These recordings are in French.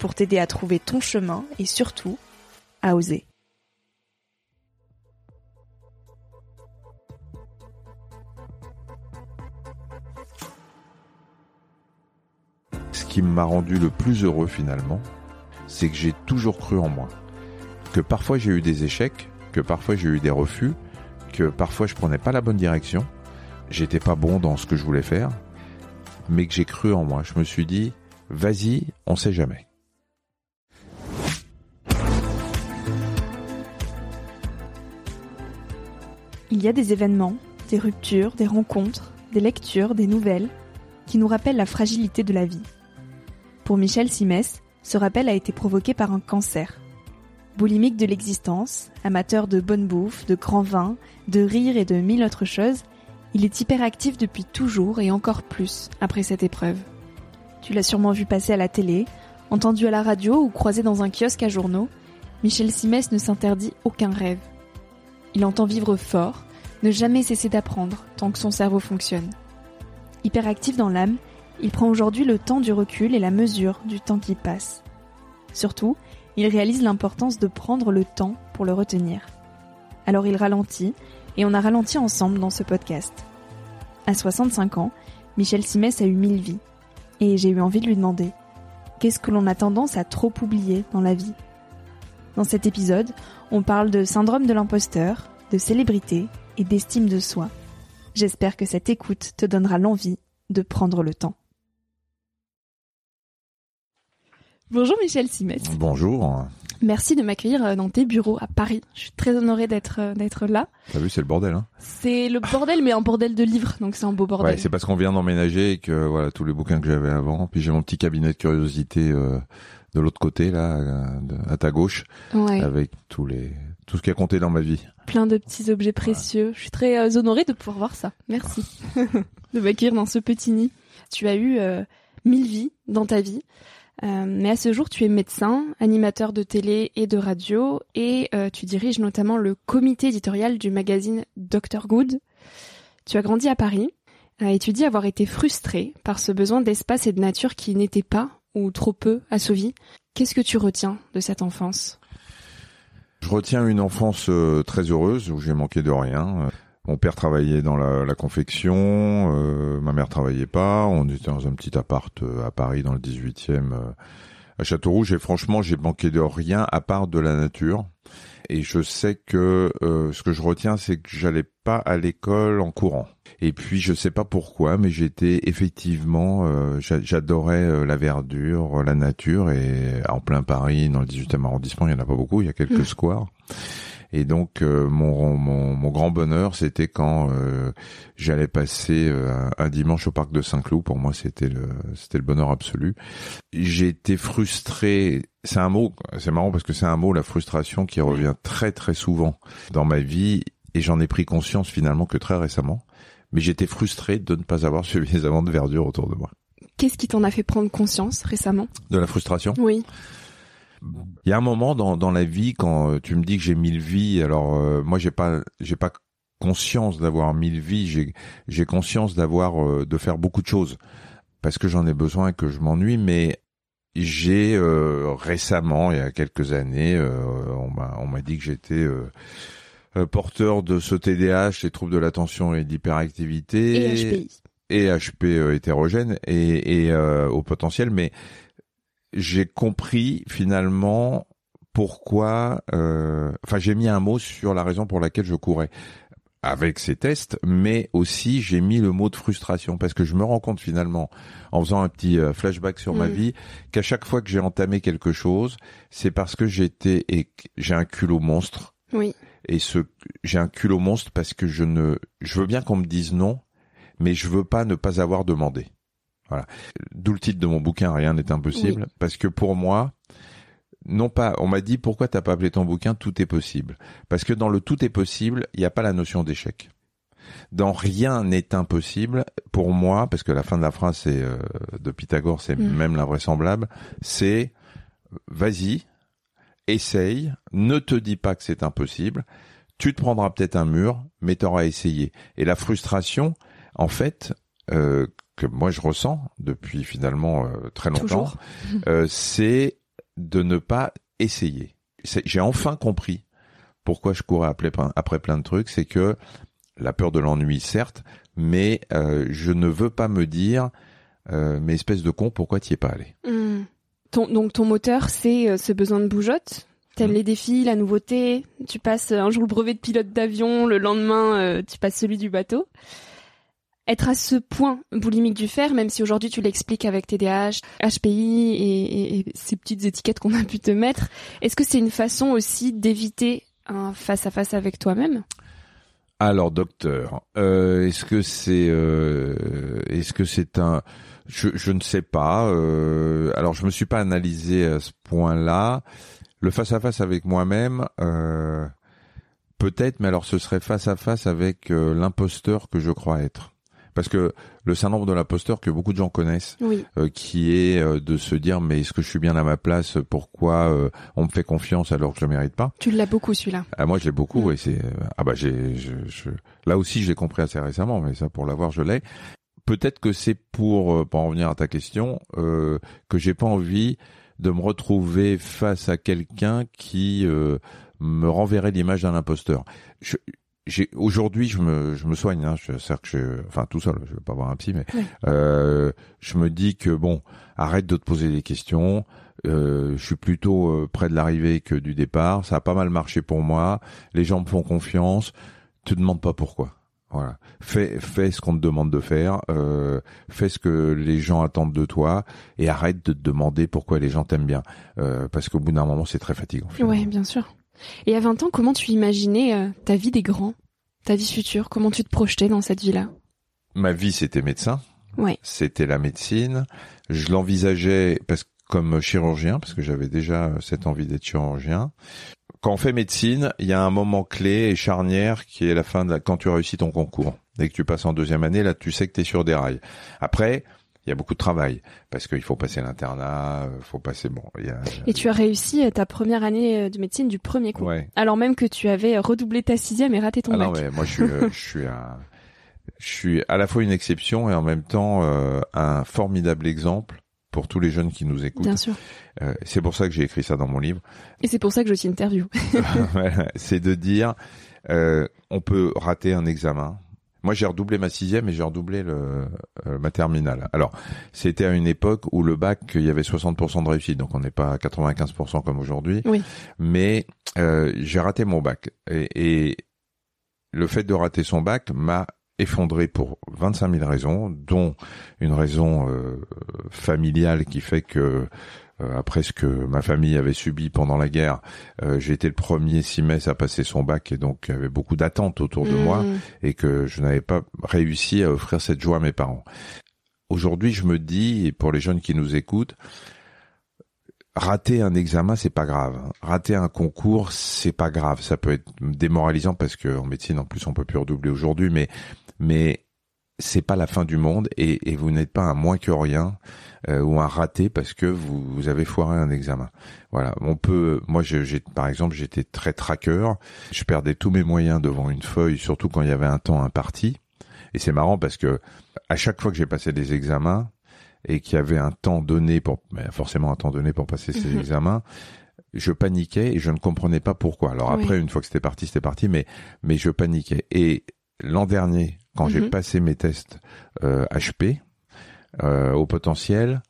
pour t'aider à trouver ton chemin et surtout à oser. Ce qui m'a rendu le plus heureux finalement, c'est que j'ai toujours cru en moi. Que parfois j'ai eu des échecs, que parfois j'ai eu des refus, que parfois je prenais pas la bonne direction, j'étais pas bon dans ce que je voulais faire, mais que j'ai cru en moi. Je me suis dit, vas-y, on sait jamais. Il y a des événements, des ruptures, des rencontres, des lectures, des nouvelles, qui nous rappellent la fragilité de la vie. Pour Michel Simès, ce rappel a été provoqué par un cancer. Boulimique de l'existence, amateur de bonne bouffe, de grands vins, de rire et de mille autres choses, il est hyperactif depuis toujours et encore plus après cette épreuve. Tu l'as sûrement vu passer à la télé, entendu à la radio ou croisé dans un kiosque à journaux. Michel Simès ne s'interdit aucun rêve. Il entend vivre fort, ne jamais cesser d'apprendre tant que son cerveau fonctionne. Hyperactif dans l'âme, il prend aujourd'hui le temps du recul et la mesure du temps qui passe. Surtout, il réalise l'importance de prendre le temps pour le retenir. Alors il ralentit, et on a ralenti ensemble dans ce podcast. À 65 ans, Michel Simès a eu mille vies, et j'ai eu envie de lui demander qu'est-ce que l'on a tendance à trop oublier dans la vie? Dans cet épisode, on parle de syndrome de l'imposteur, de célébrité et d'estime de soi. J'espère que cette écoute te donnera l'envie de prendre le temps. Bonjour Michel Simès. Bonjour. Merci de m'accueillir euh, dans tes bureaux à Paris. Je suis très honorée d'être euh, d'être là. T'as vu, c'est le bordel, hein C'est le bordel, mais un bordel de livres, donc c'est un beau bordel. Ouais, c'est parce qu'on vient d'emménager et que voilà tous les bouquins que j'avais avant. Puis j'ai mon petit cabinet de curiosité euh, de l'autre côté là, à ta gauche, ouais. avec tous les tout ce qui a compté dans ma vie. Plein de petits objets précieux. Je suis très honorée de pouvoir voir ça. Merci de m'accueillir dans ce petit nid. Tu as eu mille vies dans ta vie. Euh, mais à ce jour, tu es médecin, animateur de télé et de radio, et euh, tu diriges notamment le comité éditorial du magazine Dr Good. Tu as grandi à Paris, euh, et tu dis avoir été frustré par ce besoin d'espace et de nature qui n'était pas, ou trop peu, assouvi. Qu'est-ce que tu retiens de cette enfance? Je retiens une enfance très heureuse, où j'ai manqué de rien. Mon père travaillait dans la, la confection, euh, ma mère travaillait pas. On était dans un petit appart euh, à Paris, dans le 18e, euh, à Châteaurouge. Et franchement, j'ai manqué de rien à part de la nature. Et je sais que ce que je retiens, c'est que j'allais pas à l'école en courant. Et puis je sais pas pourquoi, mais j'étais effectivement, j'adorais la verdure, la nature. Et en plein Paris, dans le 18e arrondissement, il y en a pas beaucoup, il y a quelques squares. Et donc mon, mon, mon grand bonheur, c'était quand j'allais passer un, dimanche au parc de Saint-Cloud. Pour moi, c'était le c'était le bonheur absolu. J'ai été frustré. C'est un mot, c'est marrant parce que c'est un mot, la frustration, qui revient très très souvent dans ma vie, et j'en ai pris conscience finalement que très récemment. Mais j'étais frustré de ne pas avoir suffisamment de verdure autour de moi. Qu'est-ce qui t'en a fait prendre conscience récemment? De la frustration? Oui. Il y a un moment dans, dans la vie quand euh, tu me dis que j'ai mille vies. Alors euh, moi j'ai pas j'ai pas conscience d'avoir mille vies. J'ai j'ai conscience d'avoir euh, de faire beaucoup de choses parce que j'en ai besoin et que je m'ennuie. Mais j'ai récemment, il y a quelques années, on m'a on m'a dit que j'étais porteur de ce TDAH, les troubles de l'attention et de l'hyperactivité. Et HPI et HP euh, hétérogène et, et euh, au potentiel, mais j'ai compris finalement pourquoi. Euh, enfin, j'ai mis un mot sur la raison pour laquelle je courais avec ces tests, mais aussi j'ai mis le mot de frustration parce que je me rends compte finalement, en faisant un petit flashback sur ma mm. vie, qu'à chaque fois que j'ai entamé quelque chose, c'est parce que j'étais et j'ai un culot monstre. Oui. Et ce, j'ai un culot monstre parce que je ne, je veux bien qu'on me dise non, mais je veux pas ne pas avoir demandé. Voilà. D'où le titre de mon bouquin Rien n'est impossible, parce que pour moi, non pas, on m'a dit pourquoi t'as pas appelé ton bouquin Tout est possible, parce que dans le tout est possible, il n'y a pas la notion d'échec. Dans rien n'est impossible, pour moi, parce que la fin de la phrase c'est euh, de Pythagore, c'est mm. même l'invraisemblable, c'est vas-y, essaye, ne te dis pas que c'est impossible, tu te prendras peut-être un mur, mais t'auras essayé. Et la frustration, en fait, euh, que moi je ressens depuis finalement euh, très longtemps, euh, c'est de ne pas essayer. J'ai enfin compris pourquoi je courais après, après plein de trucs, c'est que la peur de l'ennui, certes, mais je ne veux pas me dire, mais espèce de con, pourquoi tu es pas allé? Hmm. Donc ton moteur, c'est ce besoin de bougeotte? T'aimes hmm. les défis, la nouveauté? Tu passes un jour le brevet de pilote d'avion, le lendemain tu passes celui du bateau? Être à ce point boulimique du fer, même si aujourd'hui tu l'expliques avec TDAH, HPI et, ces petites étiquettes qu'on a pu te mettre, est-ce que c'est une façon aussi d'éviter un face à face avec toi-même? Alors docteur, euh, est-ce que c'est euh, est-ce un je, je ne sais pas. Euh, alors je me suis pas analysé à ce point-là. Le face à face avec moi-même. Peut-être, mais alors ce serait face à face avec l'imposteur que je crois être parce que le syndrome de l'imposteur que beaucoup de gens connaissent, euh, qui est euh, de se dire mais est-ce que je suis bien à ma place? Pourquoi euh, on me fait confiance alors que je ne mérite pas? Tu l'as beaucoup celui-là. Ah, moi je l'ai beaucoup mm. et c'est ah bah j'ai je, là aussi je l'ai compris assez récemment mais ça pour l'avoir je l'ai. Peut-être que c'est pour pour en revenir à ta question que j'ai pas envie de me retrouver face à quelqu'un qui me renverrait l'image d'un imposteur. Je, aujourd'hui je me je me soigne hein, je que je enfin tout seul je vais pas voir un psy mais euh, je me dis que bon arrête de te poser des questions. Euh, je suis plutôt euh, près de l'arrivée que du départ. Ça a pas mal marché pour moi. Les gens me font confiance. Te demande pas pourquoi. Voilà. Fais fais ce qu'on te demande de faire. Euh, fais ce que les gens attendent de toi et arrête de te demander pourquoi les gens t'aiment bien. Euh, parce qu'au bout d'un moment c'est très fatigant ouais bien sûr et à 20 ans, comment tu imaginais euh, ta vie des grands, ta vie future? Comment tu te projetais dans cette vie-là? Ma vie, c'était médecin. Ouais. C'était la médecine. Je l'envisageais parce comme chirurgien, parce que j'avais déjà euh, cette envie d'être chirurgien. Quand on fait médecine, il y a un moment clé et charnière qui est la fin de quand tu réussis ton concours. Dès que tu passes en deuxième année, là, tu sais que tu es sur des rails. Après, il y a beaucoup de travail parce qu'il faut passer l'internat, euh, faut passer bon. Et tu as réussi euh, ta première année euh, de médecine du premier coup, alors même que tu avais redoublé ta sixième et raté ton ah bac. Non, ouais, moi je suis, je suis un, je suis à la fois une exception et en même temps un formidable exemple pour tous les jeunes qui nous écoutent. Bien sûr. c'est pour ça que j'ai écrit ça dans mon livre. Et c'est pour ça que je t'interview. c'est de dire, on peut rater un examen, moi, j'ai redoublé ma sixième et j'ai redoublé le, euh, ma terminale. Alors, c'était à une époque où le bac, il y avait 60% de réussite, donc on n'est pas à 95% comme aujourd'hui. Oui. Mais euh, j'ai raté mon bac. Et, et, le fait de rater son bac m'a effondré pour 25 000 raisons, dont une raison euh, familiale qui fait que euh, après ce que ma famille avait subi pendant la guerre, euh, j'ai été le premier Simès à passer son bac et donc il y avait beaucoup d'attentes autour de moi Mmh. et que je n'avais pas réussi à offrir cette joie à mes parents. Aujourd'hui, je me dis, et pour les jeunes qui nous écoutent, rater un examen, c'est pas grave. Rater un concours, c'est pas grave. Ça peut être démoralisant parce que en médecine, en plus, on peut plus redoubler aujourd'hui, mais mais c'est pas la fin du monde et, et vous n'êtes pas un moins que rien euh, ou un raté parce que vous, vous avez foiré un examen. Voilà, on peut. Moi, j'ai par exemple, j'étais très traqueur. Je perdais tous mes moyens devant une feuille, surtout quand il y avait un temps imparti. Et c'est marrant parce que à chaque fois que j'ai passé des examens et qu'il y avait un temps donné pour, forcément un temps donné pour passer ces Mhm. examens, je paniquais et je ne comprenais pas pourquoi. Alors Oui. après, une fois que c'était parti, c'était parti, mais mais je paniquais. Et l'an dernier, quand j'ai Mhm. passé mes tests euh, HP euh, au potentiel,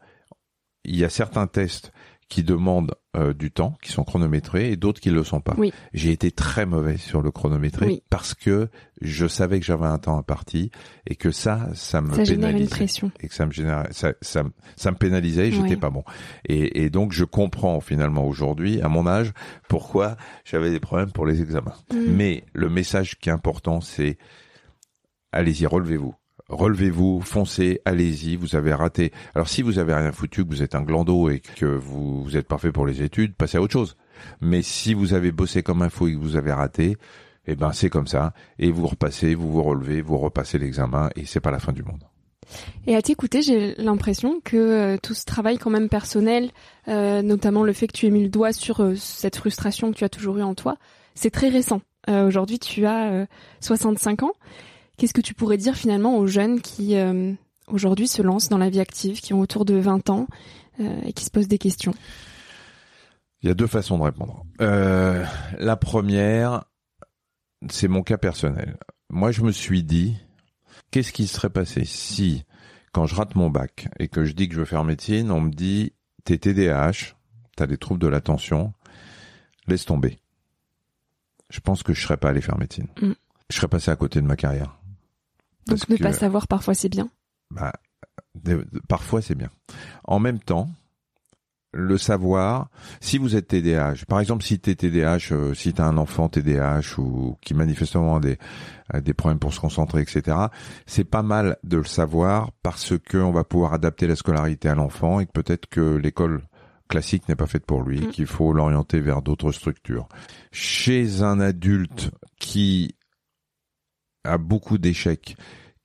il y a certains tests qui demandent euh, du temps, qui sont chronométrés, et d'autres qui ne le sont pas. Oui. J'ai été très mauvais sur le chronométré Oui. parce que je savais que j'avais un temps imparti et que ça, ça me Ça génère une pénalisait pression. et que ça me générait, ça, ça, me- ça me pénalisait et j'étais Ouais. pas bon. Et, et donc je comprends finalement aujourd'hui, à mon âge, pourquoi j'avais des problèmes pour les examens. Mmh. Mais le message qui est important, c'est allez-y, relevez-vous. Relevez-vous, foncez, allez-y, vous avez raté. Alors si vous avez rien foutu, que vous êtes un glandot et que vous, vous êtes parfait pour les études, passez à autre chose. Mais si vous avez bossé comme un fou et que vous avez raté, eh ben c'est comme ça. Et vous repassez, vous vous relevez, vous repassez l'examen et c'est pas la fin du monde. Et à t'écouter, j'ai l'impression que euh, tout ce travail quand même personnel, euh, notamment le fait que tu aies mis le doigt sur euh, cette frustration que tu as toujours eu en toi, c'est très récent. Aujourd'hui, tu as euh, 65 ans. Qu'est-ce que tu pourrais dire finalement aux jeunes qui euh, aujourd'hui se lancent dans la vie active, qui ont autour de 20 ans euh, et qui se posent des questions? Il y a deux façons de répondre. Euh, la première, c'est mon cas personnel. Moi, je me suis dit, qu'est-ce qui serait passé si, quand je rate mon bac et que je dis que je veux faire médecine, on me dit, t'es TDAH, t'as des troubles de l'attention, laisse tomber. Je pense que je serais pas allé faire médecine. Mm. Je serais passé à côté de ma carrière. Donc ne que- pas savoir parfois c'est bien. bah, de- de- parfois c'est bien. En même temps, le savoir, si vous êtes TDAH, par exemple si tu es TDAH, euh, si tu as un enfant TDAH ou qui manifestement a des, a des problèmes pour se concentrer, etc., c'est pas mal de le savoir parce que on va pouvoir adapter la scolarité à l'enfant et que peut-être que l'école classique n'est pas faite pour lui, Mm. qu'il faut l'orienter vers d'autres structures. Chez un adulte qui a beaucoup d'échecs,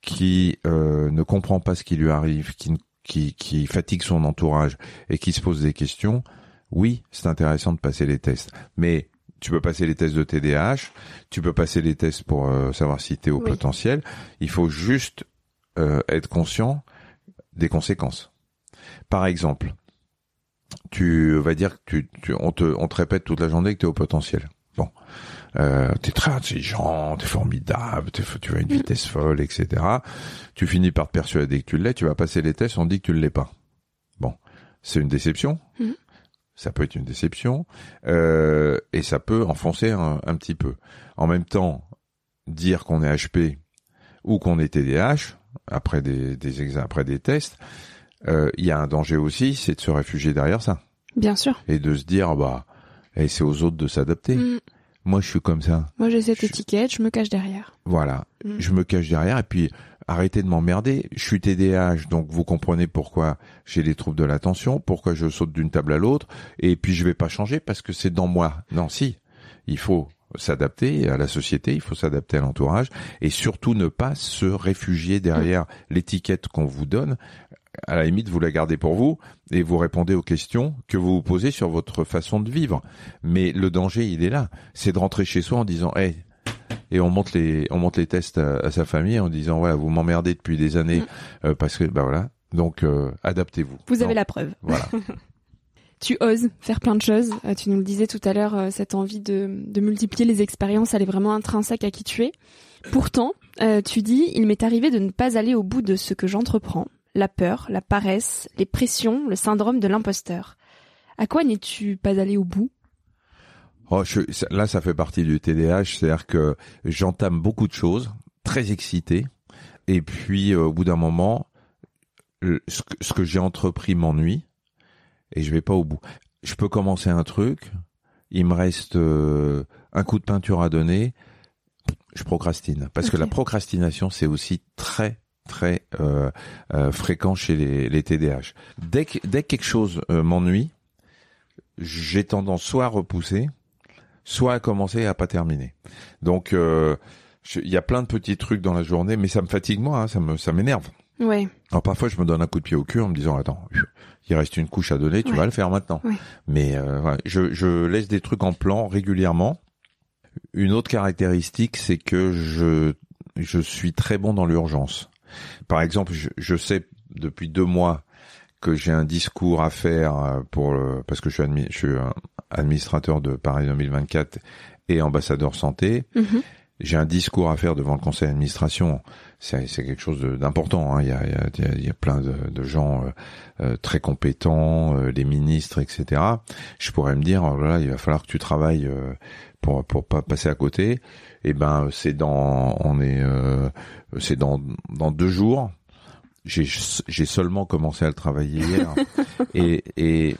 qui euh, ne comprend pas ce qui lui arrive, qui, ne- qui, qui fatigue son entourage et qui se pose des questions, oui, c'est intéressant de passer les tests. Mais tu peux passer les tests de TDAH, tu peux passer les tests pour euh, savoir si tu es au Oui. potentiel. Il faut juste euh, être conscient des conséquences. Par exemple, tu vas dire que tu, tu- on, te, on te répète toute la journée que tu es au potentiel. Euh, t'es très intelligent, t'es formidable, t'es- tu vas à une vitesse folle, etc. Tu finis par te persuader que tu l'es, tu vas passer les tests, on dit que tu ne l'es pas. Bon, c'est une déception. Mhm. Ça peut être une déception euh, et ça peut enfoncer un, un petit peu. En même temps, dire qu'on est HP ou qu'on est TDAH après des, des examens, après des tests, euh, il y a un danger aussi, c'est de se réfugier derrière ça Bien sûr. et de se dire bah et c'est aux autres de s'adapter. Mm. Moi, je suis comme ça. Moi j'ai cette Je- étiquette, je me cache derrière. Voilà, Mm. je me cache derrière et puis arrêtez de m'emmerder. Je suis TDAH, donc vous comprenez pourquoi j'ai des troubles de l'attention, pourquoi je saute d'une table à l'autre, et puis je vais pas changer parce que c'est dans moi. Non, si, il faut s'adapter à la société, il faut s'adapter à l'entourage, et surtout ne pas se réfugier derrière l'étiquette qu'on vous donne. À la limite, vous la gardez pour vous et vous répondez aux questions que vous vous posez sur votre façon de vivre. Mais le danger, il est là. C'est de rentrer chez soi en disant, hey, et on monte les on monte les tests à, à sa famille en disant voilà vous m'emmerdez depuis des années euh, parce que bah voilà donc euh, adaptez-vous. Vous avez la preuve. voilà. Tu oses faire plein de choses. Euh, tu nous le disais tout à l'heure, euh, cette envie de, de multiplier les expériences, elle est vraiment intrinsèque à qui tu es. Pourtant, euh, tu dis, il m'est arrivé de ne pas aller au bout de ce que j'entreprends. La peur, la paresse, les pressions, le syndrome de l'imposteur. À quoi n'es-tu pas allé au bout? Oh, je- là ça fait partie du TDAH, c'est-à-dire que j'entame beaucoup de choses, très excité, et puis euh, au bout d'un moment, le- ce que, ce que j'ai entrepris m'ennuie, et je vais pas au bout. Je peux commencer un truc, il me reste euh, un coup de peinture à donner, je procrastine. Parce que la procrastination, c'est aussi très très euh, euh, fréquent chez les, les TDAH. Dès que, dès que quelque chose m'ennuie, j'ai tendance soit à repousser, soit à commencer et à pas terminer. Donc il y a plein de petits trucs dans la journée, mais ça me fatigue moi, hein, ça me ça m'énerve. Ouais. Alors parfois je me donne un coup de pied au cul en me disant attends, il reste une couche à donner, tu vas le faire maintenant. Mais euh, je, je laisse des trucs en plan régulièrement. Une autre caractéristique, c'est que je je suis très bon dans l'urgence. Par exemple, je, je sais depuis deux mois que j'ai un discours à faire euh, pour parce que je suis, je suis administrateur de Paris 2024 et ambassadeur santé. Mm-hmm j'ai un discours à faire devant le conseil d'administration. C'est, quelque chose d'important. Hein. Il, y a, il, il, y a, plein de, de gens euh, euh très compétents, euh, les ministres, etc. Je pourrais me dire, oh là, il va falloir que tu travailles euh, pour pour pas passer à côté. Et eh ben, c'est dans, on est, c'est dans dans deux jours. J'ai j'ai seulement commencé à le travailler hier et et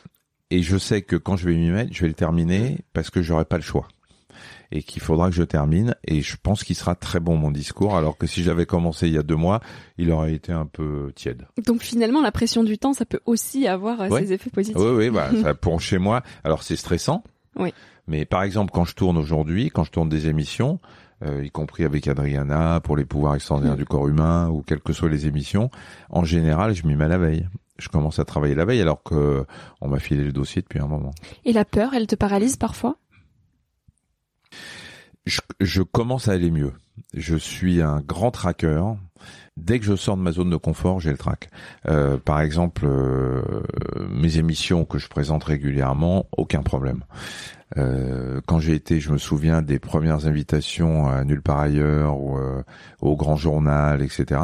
et je sais que quand je vais m'y mettre, je vais le terminer parce que j'aurai pas le choix et qu'il faudra que je termine. Et je pense qu'il sera très bon mon discours, alors que si j'avais commencé il y a deux mois, il aurait été un peu tiède. Donc finalement, la pression du temps, ça peut aussi avoir euh, ses effets positifs. Oui, oui, bah, ça, pour chez moi, alors c'est stressant. Oui. Mais par exemple, quand je tourne aujourd'hui, quand je tourne des émissions, euh, y compris avec Adriana pour les pouvoirs extraordinaires mm. du corps humain ou quelles que soient les émissions, en général, je m'y mets la veille. Je commence à travailler la veille alors que on m'a filé le dossier depuis un moment. Et la peur, elle te paralyse parfois? Je, commence à aller mieux. Je suis un grand tracker. Dès que je sors de ma zone de confort, j'ai le track. Euh, par exemple, euh, mes émissions que je présente régulièrement, aucun problème. Euh, quand j'ai été, je me souviens des premières invitations à nulle part ailleurs ou au grand journal, etc.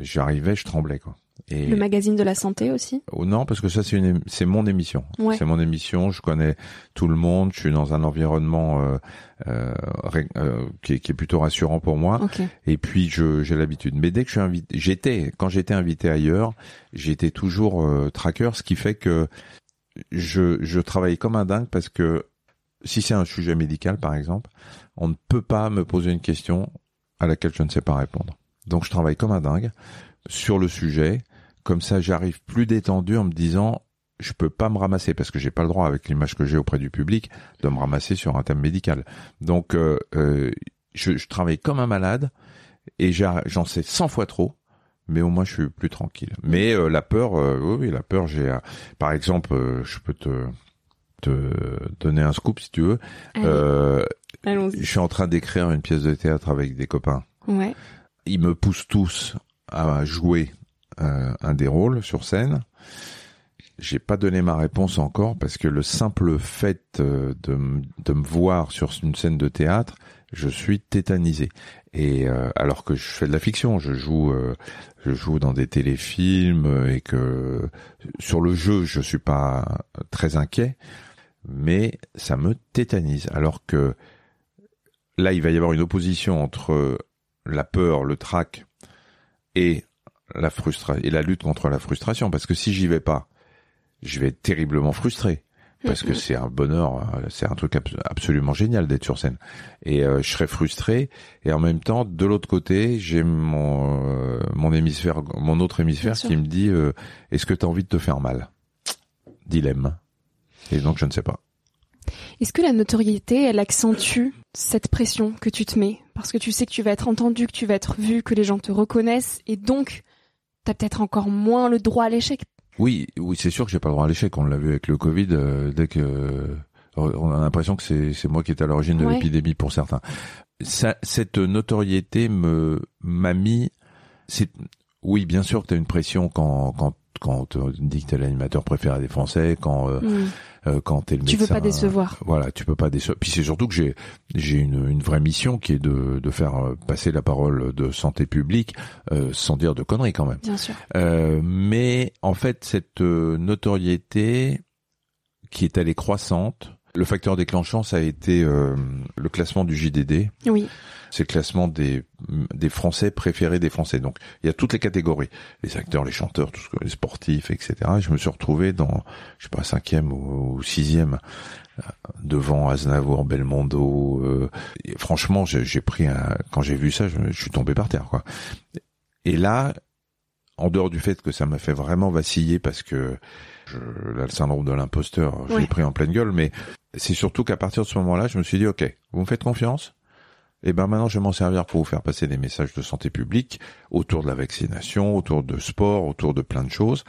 J'arrivais, je tremblais quoi. Et le magazine de la santé aussi oh, Non, parce que ça c'est une c'est mon émission. C'est mon émission. Je connais tout le monde. Je suis dans un environnement euh, euh, euh qui, est, qui, est, plutôt rassurant pour moi. Et puis je j'ai l'habitude. Mais dès que je suis invité, j'étais quand j'étais invité ailleurs, j'étais toujours tracker, ce qui fait que je je travaille comme un dingue parce que si c'est un sujet médical par exemple, on ne peut pas me poser une question à laquelle je ne sais pas répondre. Donc je travaille comme un dingue sur le sujet comme ça, j'arrive plus détendu en me disant je peux pas me ramasser parce que j'ai pas le droit avec l'image que j'ai auprès du public de me ramasser sur un thème médical. Donc euh, euh, je, je, travaille comme un malade et j'en sais 100 fois trop, mais au moins je suis plus tranquille. Mais euh, la peur, oui, oui, la peur, j'ai par exemple, je peux te te donner un scoop si tu veux. je suis en train d'écrire une pièce de théâtre avec des copains. Ouais. Ils me poussent tous à jouer un des rôles sur scène. J'ai pas donné ma réponse encore parce que le simple fait euh, de, de me voir sur une scène de théâtre, je suis tétanisé. Et euh, alors que je fais de la fiction, je joue, je joue dans des téléfilms et que sur le jeu, je suis pas très inquiet, mais ça me tétanise. Alors que là, il va y avoir une opposition entre la peur, le trac et la frustration et la lutte contre la frustration parce que si j'y vais pas, je vais être terriblement frustré parce que c'est un bonheur, c'est un truc absolument génial d'être sur scène. Et euh, je serais frustré et en même temps, de l'autre côté, j'ai mon euh, mon hémisphère, mon autre hémisphère qui me dit euh, est-ce que tu as envie de te faire mal? Dilemme. Et donc je ne sais pas. Est-ce que la notoriété, elle accentue cette pression que tu te mets? Parce que tu sais que tu vas être entendu, que tu vas être vu, que les gens te reconnaissent et donc t'as peut-être encore moins le droit à l'échec. Oui, oui, c'est sûr que j'ai pas le droit à l'échec. On l'a vu avec le Covid. Euh, dès que euh, on a l'impression que c'est c'est moi qui est à l'origine de l'épidémie pour certains. Ça, cette notoriété me m'a mis. C'est oui, bien sûr que tu as une pression quand quand quand on dit que t'es l'animateur préféré des Français, quand euh, mm. Euh, quand t'es le médecin. Tu peux pas décevoir. voilà, tu peux pas décevoir. Puis c'est surtout que j'ai j'ai une, une vraie mission qui est de de faire euh, passer la parole de santé publique euh, sans dire de conneries quand même. Bien sûr. mais en fait, cette notoriété qui est allée croissante, Le facteur déclenchant, ça a été euh, le classement du JDD. Oui. C'est le classement des, des Français préférés des Français. Donc, il y a toutes les catégories. Les acteurs, les chanteurs, tout ce que, les sportifs, etc. Et je me suis retrouvé dans, je sais pas, cinquième ou, sixième euh, devant Aznavour, Belmondo. Euh, franchement, j'ai pris un, quand j'ai vu ça, je, je, suis tombé par terre, quoi. Et là, en dehors du fait que ça m'a fait vraiment vaciller parce que je, là, le syndrome de l'imposteur, je l'ai pris en pleine gueule, mais c'est surtout qu'à partir de ce moment-là, je me suis dit, OK, vous me faites confiance et eh ben maintenant, je vais m'en servir pour vous faire passer des messages de santé publique autour de la vaccination, autour de sport, autour de plein de choses.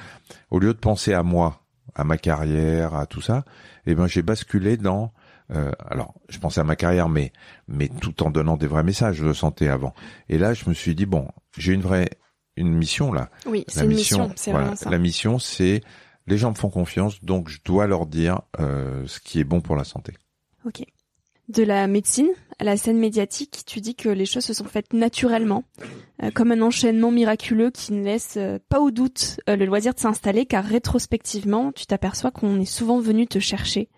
Au lieu de penser à moi, à ma carrière, à tout ça, eh ben j'ai basculé dans euh, alors, je pensais à ma carrière, mais mais tout en donnant des vrais messages de santé avant. Et là, je me suis dit bon, j'ai une vraie une mission là. Oui, c'est une mission. c'est voilà, ça. La mission, c'est les gens me font confiance, donc je dois leur dire euh, ce qui est bon pour la santé. Ok. De la médecine à la scène médiatique, tu dis que les choses se sont faites naturellement, euh, comme un enchaînement miraculeux qui ne laisse euh, pas au doute le loisir de s'installer, car rétrospectivement, tu t'aperçois qu'on est souvent venu te chercher.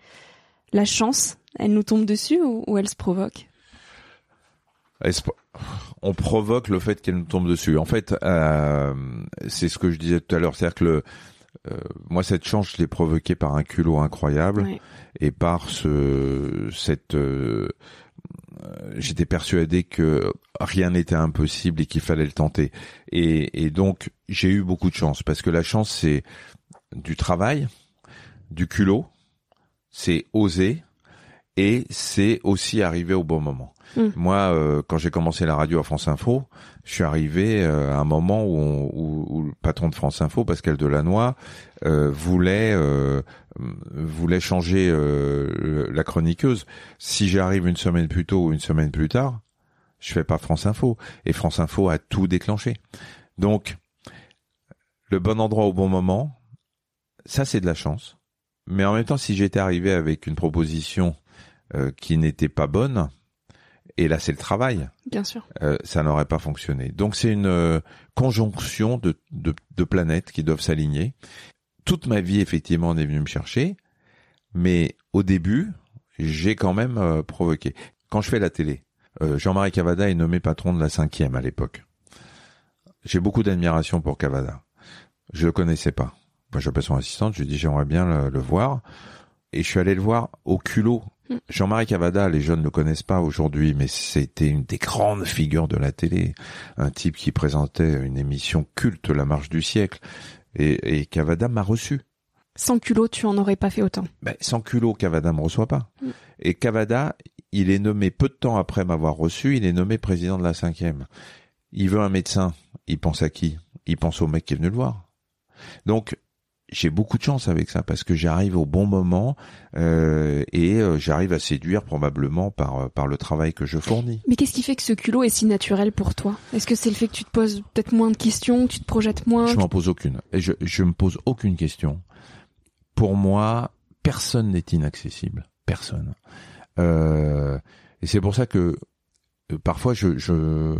La chance, elle nous tombe dessus ou elle se provoque? On provoque le fait qu'elle nous tombe dessus. En fait, c'est ce que je disais tout à l'heure, c'est-à-dire que le, euh, moi cette chance, je l'ai provoquée par un culot incroyable et par ce cette euh, j'étais persuadé que rien n'était impossible et qu'il fallait le tenter. Et, et donc j'ai eu beaucoup de chance parce que la chance c'est du travail, du culot, c'est oser et c'est aussi arriver au bon moment. Mm. Moi, euh, quand j'ai commencé la radio à France Info, je suis arrivé euh, à un moment où, où, le patron de France Info, Pascal Delannoy, euh, voulait euh, voulait changer la chroniqueuse. Si j'arrive une semaine plus tôt ou une semaine plus tard, je fais pas France Info. Et France Info a tout déclenché. Donc, le bon endroit au bon moment, ça c'est de la chance. Mais en même temps, si j'étais arrivé avec une proposition qui n'était pas bonne, et là, c'est le travail. Bien sûr. Euh, ça n'aurait pas fonctionné. Donc, c'est une euh, conjonction de, de, de, planètes qui doivent s'aligner. Toute ma vie, effectivement, on est venu me chercher. Mais au début, j'ai quand même euh, provoqué. Quand je fais la télé, Jean-Marie Cavada est nommé patron de la cinquième à l'époque. J'ai beaucoup d'admiration pour Cavada. Je le connaissais pas. Moi, j'appelle son assistante, je lui dis j'aimerais bien le, le voir. Et je suis allé le voir au culot. Jean-Marie Cavada, les jeunes ne le connaissent pas aujourd'hui, mais c'était une des grandes figures de la télé. Un type qui présentait une émission culte, La Marche du siècle. Et, Cavada m'a reçu. Sans culot, tu en aurais pas fait autant. Ben, sans culot, Cavada me reçoit pas. Mm. Et Cavada, il est nommé peu de temps après m'avoir reçu, il est nommé président de la cinquième. Il veut un médecin. Il pense à qui? Il pense au mec qui est venu le voir. Donc, j'ai beaucoup de chance avec ça parce que j'arrive au bon moment euh, et euh, j'arrive à séduire probablement par euh, par le travail que je fournis. Mais qu'est-ce qui fait que ce culot est si naturel pour toi? Est-ce que c'est le fait que tu te poses peut-être moins de questions, que tu te projettes moins? Je m'en pose aucune. Et je je me pose aucune question. Pour moi, personne n'est inaccessible. Personne. Euh, et c'est pour ça que parfois je, je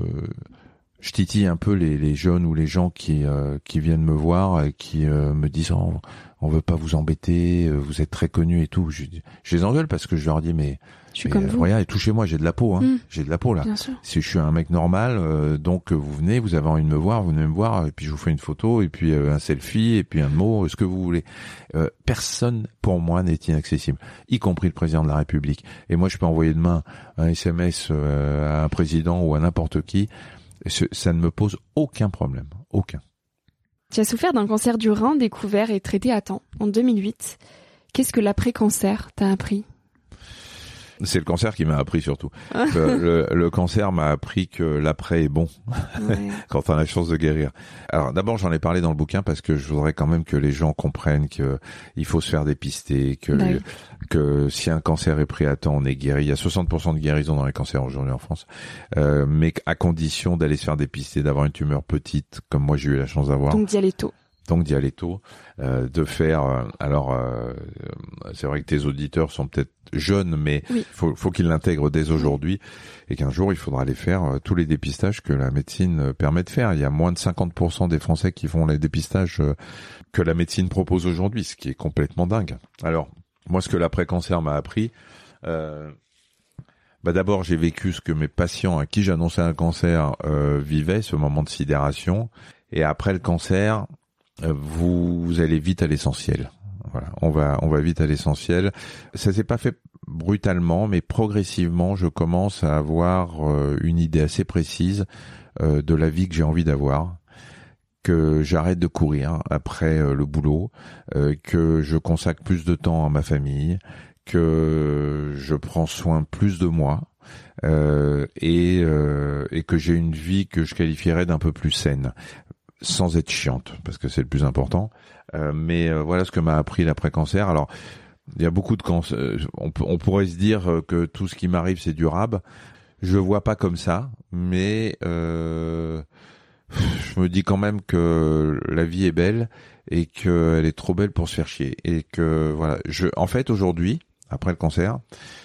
je titille un peu les, les, jeunes ou les gens qui euh, qui viennent me voir et qui euh, me disent oh, on veut pas vous embêter, euh, vous êtes très connu et tout. Je, je, les engueule parce que je leur dis mais, je vous. regarde, touchez-moi, j'ai de la peau, hein. Hmm. j'ai de la peau là. Bien sûr. Si je suis un mec normal, donc vous venez, vous avez envie de me voir, vous venez me voir et puis je vous fais une photo et puis un selfie et puis un mot, ce que vous voulez. personne pour moi n'est inaccessible, y compris le président de la République. Et moi je peux envoyer demain un SMS à un président ou à n'importe qui ça ne me pose aucun problème, aucun. Tu as souffert d'un cancer du rein découvert et traité à temps en 2008. Qu'est-ce que l'après-cancer t'a appris? C'est le cancer qui m'a appris surtout. le, le, cancer m'a appris que l'après est bon quand on a la chance de guérir. Alors d'abord j'en ai parlé dans le bouquin parce que je voudrais quand même que les gens comprennent que il faut se faire dépister, que bah que si un cancer est pris à temps, on est guéri. Il y a 60% de guérison dans les cancers aujourd'hui en France, euh, mais à condition d'aller se faire dépister, d'avoir une tumeur petite comme moi j'ai eu la chance d'avoir. Donc d'y aller tôt donc d'y aller tôt, euh, de faire. Euh, alors, euh, c'est vrai que tes auditeurs sont peut-être jeunes, mais faut, faut qu'ils l'intègrent dès aujourd'hui et qu'un jour il faudra aller faire tous les dépistages que la médecine permet de faire. Il y a moins de 50% des Français qui font les dépistages que la médecine propose aujourd'hui, ce qui est complètement dingue. Alors, Moi, ce que l'après-cancer m'a appris, euh, bah d'abord, j'ai vécu ce que mes patients à qui j'annonçais un cancer euh, vivaient, ce moment de sidération. Et après le cancer, vous, vous allez vite à l'essentiel. On va on va vite à l'essentiel. Ça s'est pas fait brutalement, mais progressivement, je commence à avoir euh, une idée assez précise euh, de la vie que j'ai envie d'avoir que j'arrête de courir après euh, le boulot, que je consacre plus de temps à ma famille, que je prends soin plus de moi et, et que j'ai une vie que je qualifierais d'un peu plus saine, sans être chiante, parce que c'est le plus important. mais voilà ce que m'a appris l'après-cancer. Alors, il y a beaucoup de cancer. Euh, on, on, pourrait se dire euh, que tout ce qui m'arrive c'est durable. Je vois pas comme ça, mais euh, je me dis quand même que la vie est belle et qu'elle est trop belle pour se faire chier. Et que voilà, je, en fait aujourd'hui, après le cancer,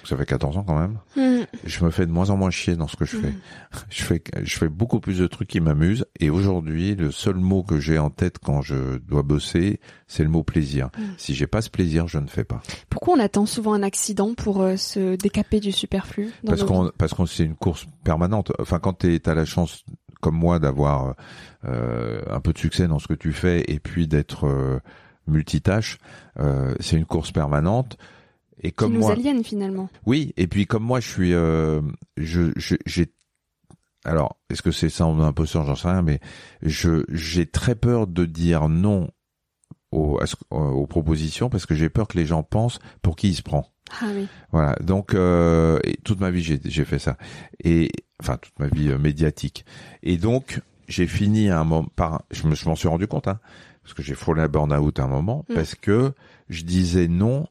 ça fait 14 ans quand même, mm. je me fais de moins en moins chier dans ce que je fais. Mm. Je fais je fais beaucoup plus de trucs qui m'amusent et aujourd'hui, le seul mot que j'ai en tête quand je dois bosser, c'est le mot plaisir. Mm. Si j'ai pas ce plaisir, je ne fais pas. Pourquoi on attend souvent un accident pour euh, se décaper du superflu Parce qu'on parce qu'on c'est une course permanente. Enfin quand tu as la chance comme moi d'avoir euh, un peu de succès dans ce que tu fais et puis d'être euh, multitâche, euh, c'est une course permanente et comme qui nous aliène finalement. Oui, et puis comme moi je suis, euh, je j'ai alors, est-ce que c'est ça un imposteur, j'en sais rien, mais je j'ai très peur de dire non aux, aux propositions parce que j'ai peur que les gens pensent pour qui il se prend. Ah oui. Voilà, donc euh, toute ma vie j'ai j'ai fait ça et enfin toute ma vie euh, médiatique et donc j'ai fini à un moment par je me je m'en suis rendu compte hein parce que j'ai frôlé un burn-out à un moment mm. parce que je disais non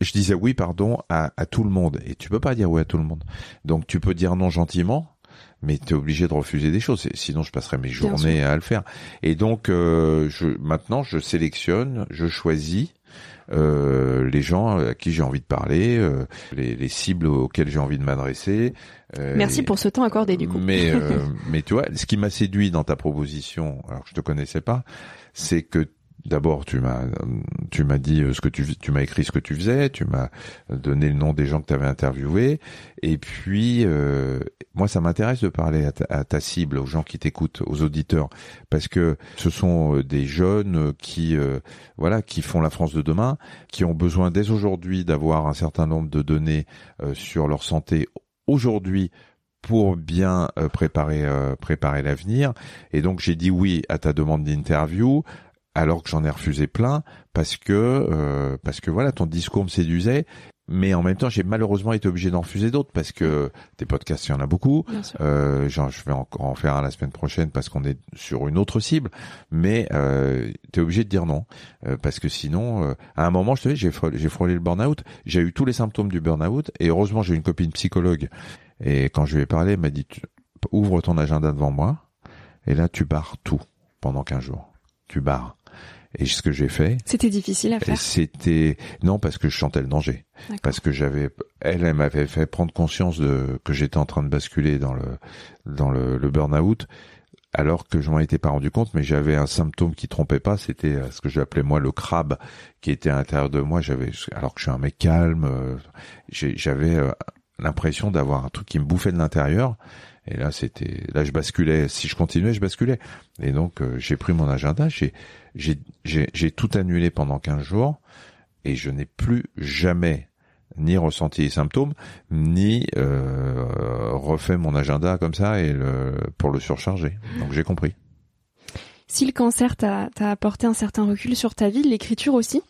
je disais oui, pardon, à, à, tout le monde. Et tu peux pas dire oui à tout le monde. Donc tu peux dire non gentiment, mais tu es obligé de refuser des choses. Sinon, je passerai mes journées à le faire. Et donc, euh, je, maintenant, je sélectionne, je choisis euh, les gens à qui j'ai envie de parler, euh, les, les, cibles auxquelles j'ai envie de m'adresser. Euh, Merci pour ce temps accordé du coup. Mais euh, mais tu vois, ce qui m'a séduit dans ta proposition, alors que je te connaissais pas, c'est que D'abord, tu m'as tu m'as dit euh, ce que tu tu m'as écrit ce que tu faisais, tu m'as donné le nom des gens que tu avais interviewés, et puis euh, moi ça m'intéresse de parler à ta, cible, aux gens qui t'écoutent, aux auditeurs, parce que ce sont euh, des jeunes qui voilà qui font la France de demain, qui ont besoin dès aujourd'hui d'avoir un certain nombre de données sur leur santé aujourd'hui pour bien préparer préparer l'avenir. Et donc j'ai dit oui à ta demande d'interview alors que j'en ai refusé plein parce que euh, parce que voilà ton discours me séduisait mais en même temps j'ai malheureusement été obligé d'en refuser d'autres parce que des podcasts il y en a beaucoup. Euh, genre, je vais encore en faire un la semaine prochaine parce qu'on est sur une autre cible mais euh, tu es obligé de dire non euh, parce que sinon euh, à un moment je te dis j'ai frôlé, j'ai frôlé le burn-out j'ai eu tous les symptômes du burn-out et heureusement j'ai une copine psychologue et quand je lui ai parlé elle m'a dit ouvre ton agenda devant moi et là tu barres tout pendant 15 jours. Tu barres et ce que j'ai fait. C'était difficile à faire. C'était non parce que je sentais le danger, parce que j'avais, elle, elle m'avait fait prendre conscience de que j'étais en train de basculer dans le dans le, le burn-out, alors que je m'en étais pas rendu compte, mais j'avais un symptôme qui trompait pas. C'était euh, ce que j'appelais moi le crabe qui était à l'intérieur de moi. J'avais, alors que je suis un mec calme, euh, j'avais euh, l'impression d'avoir un truc qui me bouffait de l'intérieur. Et là, c'était, là, je basculais. Si je continuais, je basculais. Et donc, j'ai pris mon agenda. J'ai j'ai tout annulé pendant 15 jours et je n'ai plus jamais ni ressenti les symptômes, ni euh, refait mon agenda comme ça et le, pour le surcharger. Donc j'ai compris. Si le cancer t'a apporté un certain recul sur ta vie, l'écriture aussi?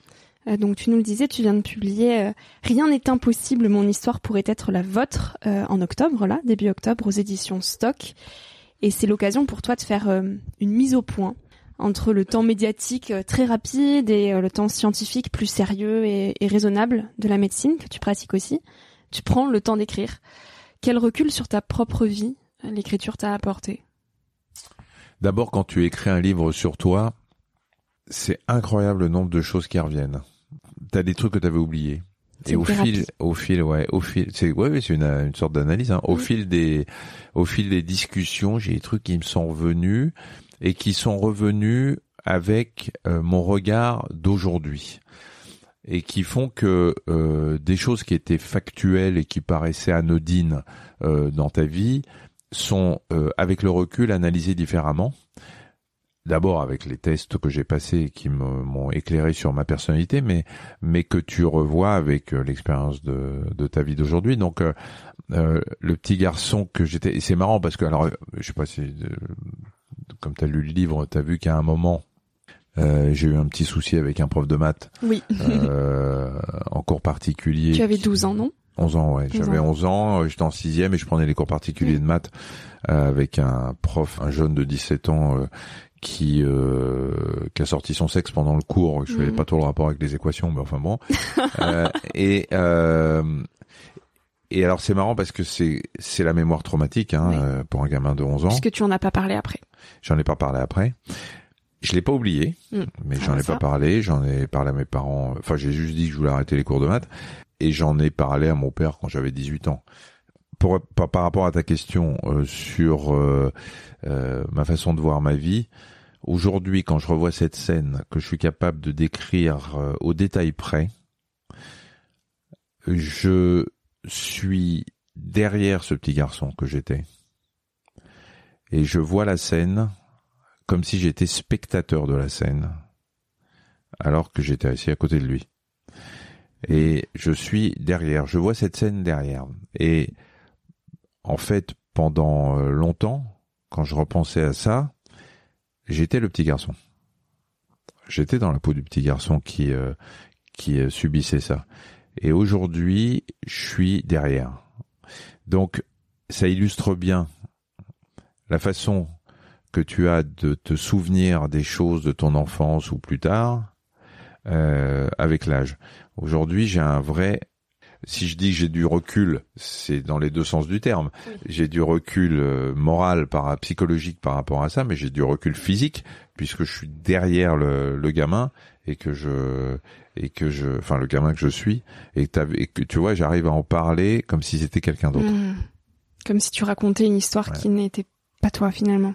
Euh, donc tu nous le disais, tu viens de publier euh, Rien n'est impossible, mon histoire pourrait être la vôtre euh, en octobre, là, début octobre, aux éditions Stock. Et c'est l'occasion pour toi de faire une mise au point entre le temps médiatique très rapide et le temps scientifique plus sérieux et, raisonnable de la médecine que tu pratiques aussi, tu prends le temps d'écrire. Quel recul sur ta propre vie l'écriture t'a apporté? D'abord, quand tu écris un livre sur toi, c'est incroyable le nombre de choses qui reviennent. T'as des trucs que t'avais oubliés. Et au fil, au fil, ouais, au fil, c'est ouais, c'est une, une sorte d'analyse. Hein. Au fil des, au fil des discussions, j'ai des trucs qui me sont revenus et qui sont revenus avec euh, mon regard d'aujourd'hui. et qui font que euh, des choses qui étaient factuelles et qui paraissaient anodines euh, dans ta vie sont, euh, avec le recul, analysées différemment. D'abord avec les tests que j'ai passés qui m'ont éclairé sur ma personnalité, mais mais que tu revois avec l'expérience de, de ta vie d'aujourd'hui. Donc le petit garçon que j'étais, c'est marrant parce que alors je sais pas si comme tu as lu le livre, tu as vu qu'à un moment euh, j'ai eu un petit souci avec un prof de maths. Oui. euh, en cours particulier. Tu avais 12 ans, non? 11 ans, ouais. J'avais 11 ans, euh, j'étais en sixième et je prenais les cours particuliers de maths euh, avec un prof, un jeune de 17 ans euh, qui euh, qui a sorti son sexe pendant le cours. Je ne mmh. pas trop le rapport avec les équations, mais enfin bon. et et alors c'est marrant parce que c'est c'est la mémoire traumatique hein, pour un gamin de 11 ans. Puisque tu en as pas parlé après. J'en ai pas parlé après. Je l'ai pas oublié, mm. mais j'en ai pas parlé. J'en ai parlé à mes parents. Enfin, j'ai juste dit que je voulais arrêter les cours de maths, et j'en ai parlé à mon père quand j'avais 18 ans. Pour, par, par, rapport à ta question euh, sur euh, euh, ma façon de voir ma vie, aujourd'hui, quand je revois cette scène que je suis capable de décrire euh, au détail près, je suis derrière ce petit garçon que j'étais. Et je vois la scène comme si j'étais spectateur de la scène, alors que j'étais assis à côté de lui. Et je suis derrière, je vois cette scène derrière. Et en fait, pendant euh, longtemps, quand je repensais à ça, j'étais le petit garçon. J'étais dans la peau du petit garçon qui euh, qui euh, subissait ça. Et aujourd'hui, je suis derrière. Donc, ça illustre bien la façon que tu as de te souvenir des choses de ton enfance ou plus tard euh, avec l'âge. Aujourd'hui, j'ai un vrai si je dis que j'ai du recul, c'est dans les deux sens du terme. J'ai du recul euh, moral, par, psychologique par rapport à ça, mais j'ai du recul physique puisque je suis derrière le, le, gamin et que je et que je, enfin le gamin que je suis et, et que tu vois, j'arrive à en parler comme si c'était quelqu'un d'autre. Mmh. Comme si tu racontais une histoire qui n'était pas toi finalement.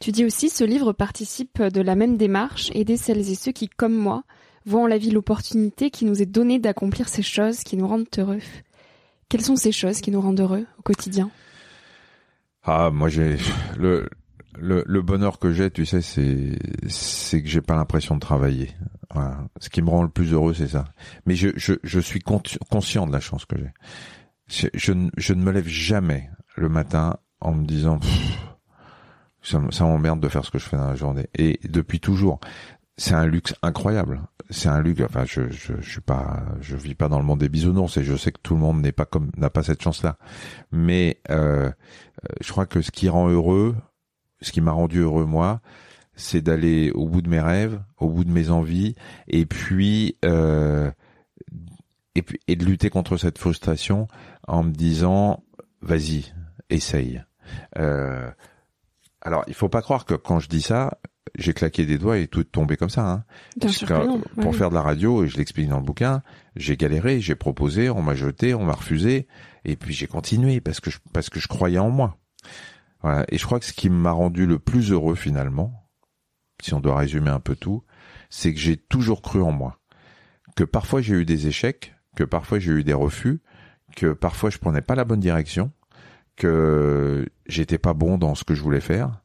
Tu dis aussi, ce livre participe de la même démarche, aider celles et ceux qui, comme moi, voient en la vie l'opportunité qui nous est donnée d'accomplir ces choses qui nous rendent heureux. Quelles sont ces choses qui nous rendent heureux au quotidien? Ah, moi j'ai le, le, bonheur que j'ai, tu sais, c'est c'est que j'ai pas l'impression de travailler. Ce qui me rend le plus heureux, c'est ça. Mais je, je, je suis conscient de la chance que j'ai. Je, je, je, ne me lève jamais le matin en me disant ça, ça m'emmerde de faire ce que je fais dans la journée. Et depuis toujours, c'est un luxe incroyable. C'est un luxe. Enfin, je, je, je suis pas, je vis pas dans le monde des bisounours et je sais que tout le monde n'est pas comme, n'a pas cette chance-là. Mais euh, euh, je crois que ce qui rend heureux, ce qui m'a rendu heureux moi, c'est d'aller au bout de mes rêves, au bout de mes envies, et puis euh, et puis et de lutter contre cette frustration en me disant, vas-y, essaye. Euh, alors, il faut pas croire que quand je dis ça, j'ai claqué des doigts et tout est tombé comme ça. Hein. pour faire de la radio, et je l'explique dans le bouquin, j'ai galéré, j'ai proposé, on m'a jeté, on m'a refusé, et puis j'ai continué parce que je, parce que je croyais en moi. Voilà. Et je crois que ce qui m'a rendu le plus heureux finalement, si on doit résumer un peu tout, c'est que j'ai toujours cru en moi. Que parfois j'ai eu des échecs, que parfois j'ai eu des refus, que parfois je prenais pas la bonne direction, que j'étais pas bon dans ce que je voulais faire,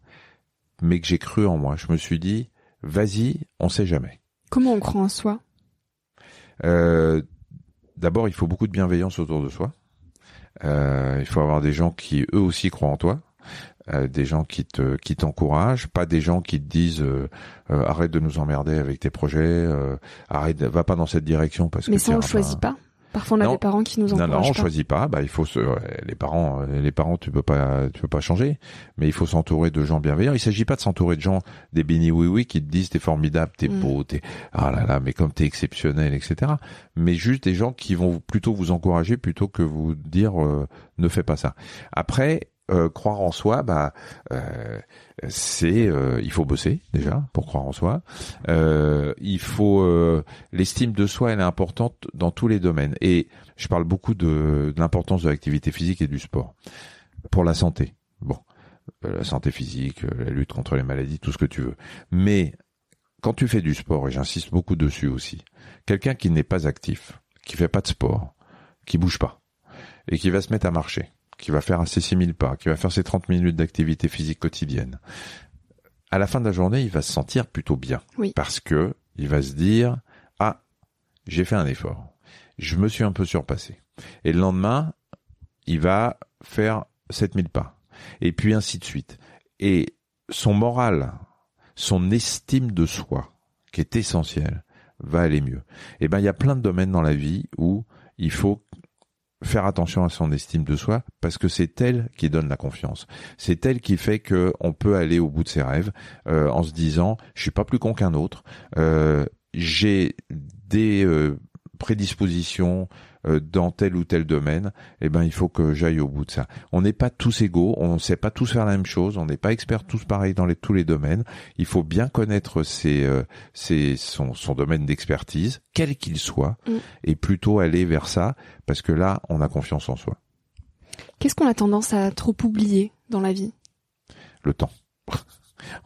mais que j'ai cru en moi. Je me suis dit, vas-y, on sait jamais. Comment on croit en soi? Euh, D'abord, il faut beaucoup de bienveillance autour de soi. Euh, il faut avoir des gens qui eux aussi croient en toi. Euh, des gens qui te qui t'encouragent, pas des gens qui te disent euh, euh, arrête de nous emmerder avec tes projets, arrête, va pas dans cette direction parce Mais que. Mais ça on choisit pas. Parfois, on a des parents qui nous encouragent. Non, non, on choisit pas. Bah, il faut se, les parents, euh, les parents, tu peux pas, tu peux pas changer. Mais il faut s'entourer de gens bienveillants. Il s'agit pas de s'entourer de gens des bénis oui oui qui te disent t'es formidable, t'es mm. beau, t'es ah là là, mais comme t'es exceptionnel, etc. Mais juste des gens qui vont plutôt vous encourager plutôt que vous dire euh, ne fais pas ça. Après, euh, croire en soi, bah, euh, c'est, euh, il faut bosser déjà pour croire en soi. il faut l'estime de soi, elle est importante dans tous les domaines. Et je parle beaucoup de, de l'importance de l'activité physique et du sport pour la santé. Bon, la santé physique, la lutte contre les maladies, tout ce que tu veux. Mais quand tu fais du sport, et j'insiste beaucoup dessus aussi, quelqu'un qui n'est pas actif, qui fait pas de sport, qui bouge pas, et qui va se mettre à marcher, qui va faire ses 6000 pas, qui va faire ses 30 minutes d'activité physique quotidienne, à la fin de la journée, il va se sentir plutôt bien. Oui. Parce que il va se dire, ah, j'ai fait un effort. Je me suis un peu surpassé. Et le lendemain, il va faire 7000 pas. Et puis ainsi de suite. Et son moral, son estime de soi, qui est essentiel, va aller mieux. Et ben, il y a plein de domaines dans la vie où il faut faire attention à son estime de soi parce que c'est elle qui donne la confiance. C'est elle qui fait que on peut aller au bout de ses rêves euh, en se disant je suis pas plus con qu'un autre. Euh, j'ai des euh, prédispositions dans tel ou tel domaine, eh ben il faut que j'aille au bout de ça. On n'est pas tous égaux, on ne sait pas tous faire la même chose, on n'est pas experts tous pareils dans les, tous les domaines. Il faut bien connaître ses, euh, ses, son, son domaine d'expertise, quel qu'il soit, Mm. et plutôt aller vers ça, parce que là, on a confiance en soi. Qu'est-ce qu'on a tendance à trop oublier dans la vie? Le temps.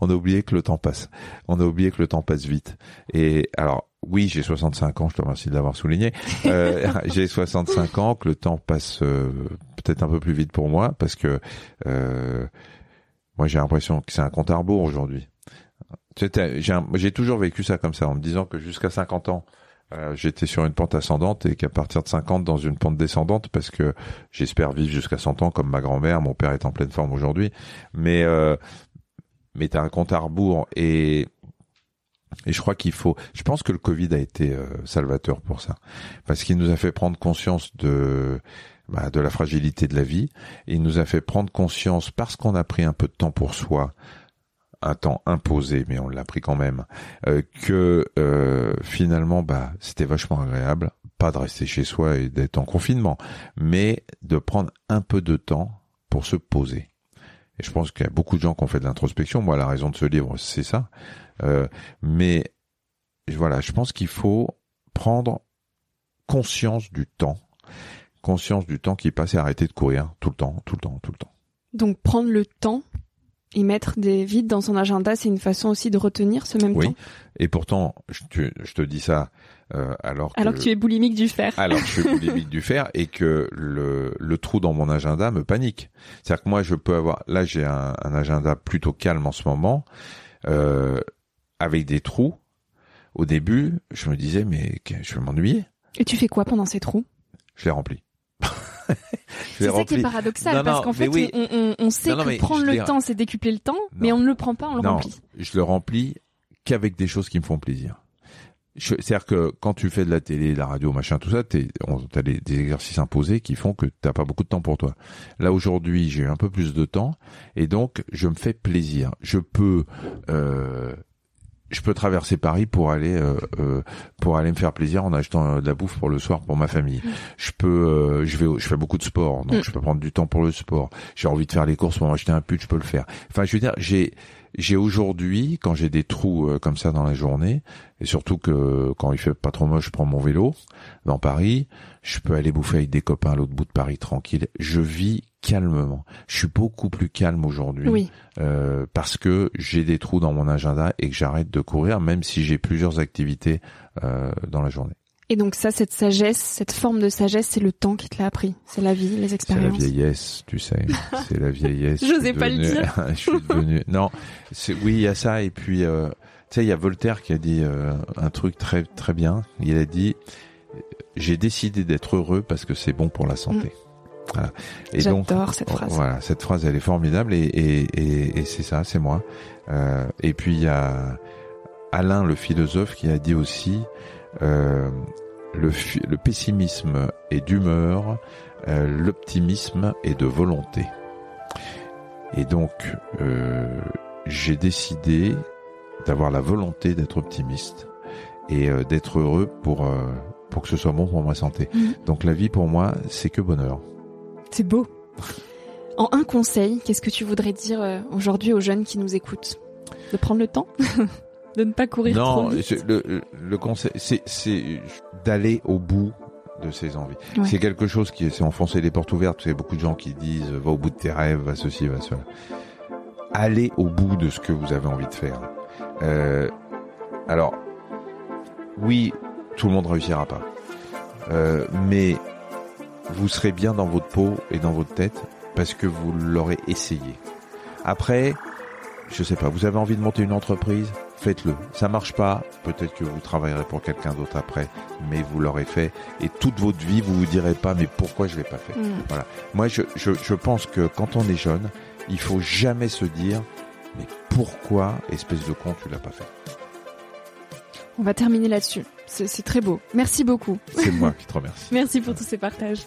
On a oublié que le temps passe. On a oublié que le temps passe vite. Et alors, oui, j'ai 65 ans, je te remercie de l'avoir souligné. Euh, j'ai 65 ans, que le temps passe euh, peut-être un peu plus vite pour moi, parce que euh, moi j'ai l'impression que c'est un compte à rebours aujourd'hui. J'ai toujours vécu ça comme ça, en me disant que jusqu'à 50 ans, euh, j'étais sur une pente ascendante et qu'à partir de 50 dans une pente descendante, parce que j'espère vivre jusqu'à 100 ans comme ma grand-mère, mon père est en pleine forme aujourd'hui, mais mais t'as un compte à rebours et et je crois qu'il faut. Je pense que le Covid a été euh, salvateur pour ça, parce qu'il nous a fait prendre conscience de bah, de la fragilité de la vie. Il nous a fait prendre conscience parce qu'on a pris un peu de temps pour soi, un temps imposé, mais on l'a pris quand même, euh, que euh, finalement, bah, c'était vachement agréable, pas de rester chez soi et d'être en confinement, mais de prendre un peu de temps pour se poser. Et je pense qu'il y a beaucoup de gens qui ont fait de l'introspection. Moi, la raison de ce livre, c'est ça. Euh, mais voilà, je pense qu'il faut prendre conscience du temps, conscience du temps qui passe et arrêter de courir tout le temps, tout le temps, tout le temps. Donc prendre le temps et mettre des vides dans son agenda, c'est une façon aussi de retenir ce même Oui. temps? Et pourtant, je te, je te dis ça euh, alors que, Alors que tu es boulimique du fer. alors que je suis boulimique du fer et que le, le trou dans mon agenda me panique. C'est-à-dire que moi, je peux avoir, là, j'ai un, un agenda plutôt calme en ce moment, euh, avec des trous. Au début, je me disais, mais je vais m'ennuyer. Et tu fais quoi pendant ces trous? Je les remplis. C'est ça qui est paradoxal, Non, parce qu'en fait, oui. on, on- on sait Non, que prendre le temps, c'est décupler le temps, mais on ne le prend pas, on le Non. remplit. je le remplis qu'avec des choses qui me font plaisir. C'est-à-dire que quand tu fais de la télé, de la radio, machin, tout ça, t'es- on- t'as des, des exercices imposés qui font que t'as pas beaucoup de temps pour toi. Là aujourd'hui, j'ai un peu plus de temps et donc je me fais plaisir. Je peux, euh, je peux traverser Paris pour aller, euh, euh, pour aller me faire plaisir en achetant euh, de la bouffe pour le soir pour ma famille. Je peux, euh, je vais, je fais beaucoup de sport, donc Mm. je peux prendre du temps pour le sport. J'ai envie de faire les courses pour m'acheter un pull, je peux le faire. Enfin, je veux dire, j'ai j'ai aujourd'hui, quand j'ai des trous euh, comme ça dans la journée, et surtout que quand il fait pas trop moche, je prends mon vélo dans Paris, je peux aller bouffer avec des copains à l'autre bout de Paris tranquille. Je vis calmement. Je suis beaucoup plus calme aujourd'hui Oui. euh, parce que j'ai des trous dans mon agenda et que j'arrête de courir, même si j'ai plusieurs activités euh, dans la journée. Et donc ça, cette sagesse, cette forme de sagesse, c'est le temps qui te l'a appris. C'est la vie, les C'est la expériences. vieillesse, tu sais. C'est la vieillesse. Je suis pas le dire. je suis devenu. Non, c'est oui, il y a ça et puis euh, tu sais, il y a Voltaire qui a dit euh, un truc très très bien. Il a dit j'ai décidé d'être heureux parce que c'est bon pour la santé. Voilà. Et donc J'adore cette phrase. voilà, cette phrase elle est formidable et et et, et c'est ça, c'est moi. Euh, et puis il y a Alain le philosophe qui a dit aussi euh, le, pessimisme est d'humeur, euh, l'optimisme est de volonté. Et donc, euh, j'ai décidé d'avoir la volonté d'être optimiste et d'être heureux pour pour que ce soit bon pour ma santé. Mhm. Donc la vie pour moi, c'est que bonheur. C'est beau. En un conseil, qu'est-ce que tu voudrais dire aujourd'hui aux jeunes qui nous écoutent? De prendre le temps? De ne pas courir trop Non, vite c'est- le, conseil, c'est, d'aller au bout de ses envies. Ouais. C'est quelque chose qui est, c'est enfoncer les portes ouvertes. Il y a beaucoup de gens qui disent, va au bout de tes rêves, va ceci, va cela. Allez au bout de ce que vous avez envie de faire. Euh, Alors, oui, tout le monde réussira pas. Euh, mais vous serez bien dans votre peau et dans votre tête parce que vous l'aurez essayé. Après, je sais pas, vous avez envie de monter une entreprise, faites-le. Ça marche pas, peut-être que vous travaillerez pour quelqu'un d'autre après, mais vous l'aurez fait. Et toute votre vie, vous vous direz pas, mais pourquoi je l'ai pas fait? Mm. Voilà. Moi, je, je, je pense que quand on est jeune, il faut jamais se dire, mais pourquoi, espèce de con, tu l'as pas fait? On va terminer là-dessus. C'est c'est très beau. Merci beaucoup. C'est moi qui te remercie. Merci pour tous ces partages.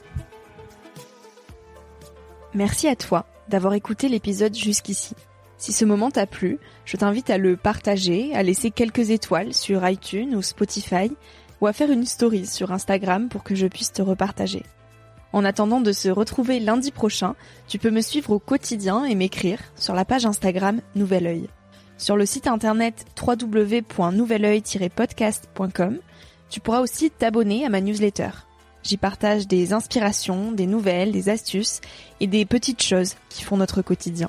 Merci à toi d'avoir écouté l'épisode jusqu'ici. Si ce moment t'a plu, je t'invite à le partager, à laisser quelques étoiles sur iTunes ou Spotify, ou à faire une story sur Instagram pour que je puisse te repartager. En attendant de se retrouver lundi prochain, tu peux me suivre au quotidien et m'écrire sur la page Instagram Nouvel Oeil. Sur le site internet www.nouveloeil-podcast.com, tu pourras aussi t'abonner à ma newsletter. J'y partage des inspirations, des nouvelles, des astuces et des petites choses qui font notre quotidien.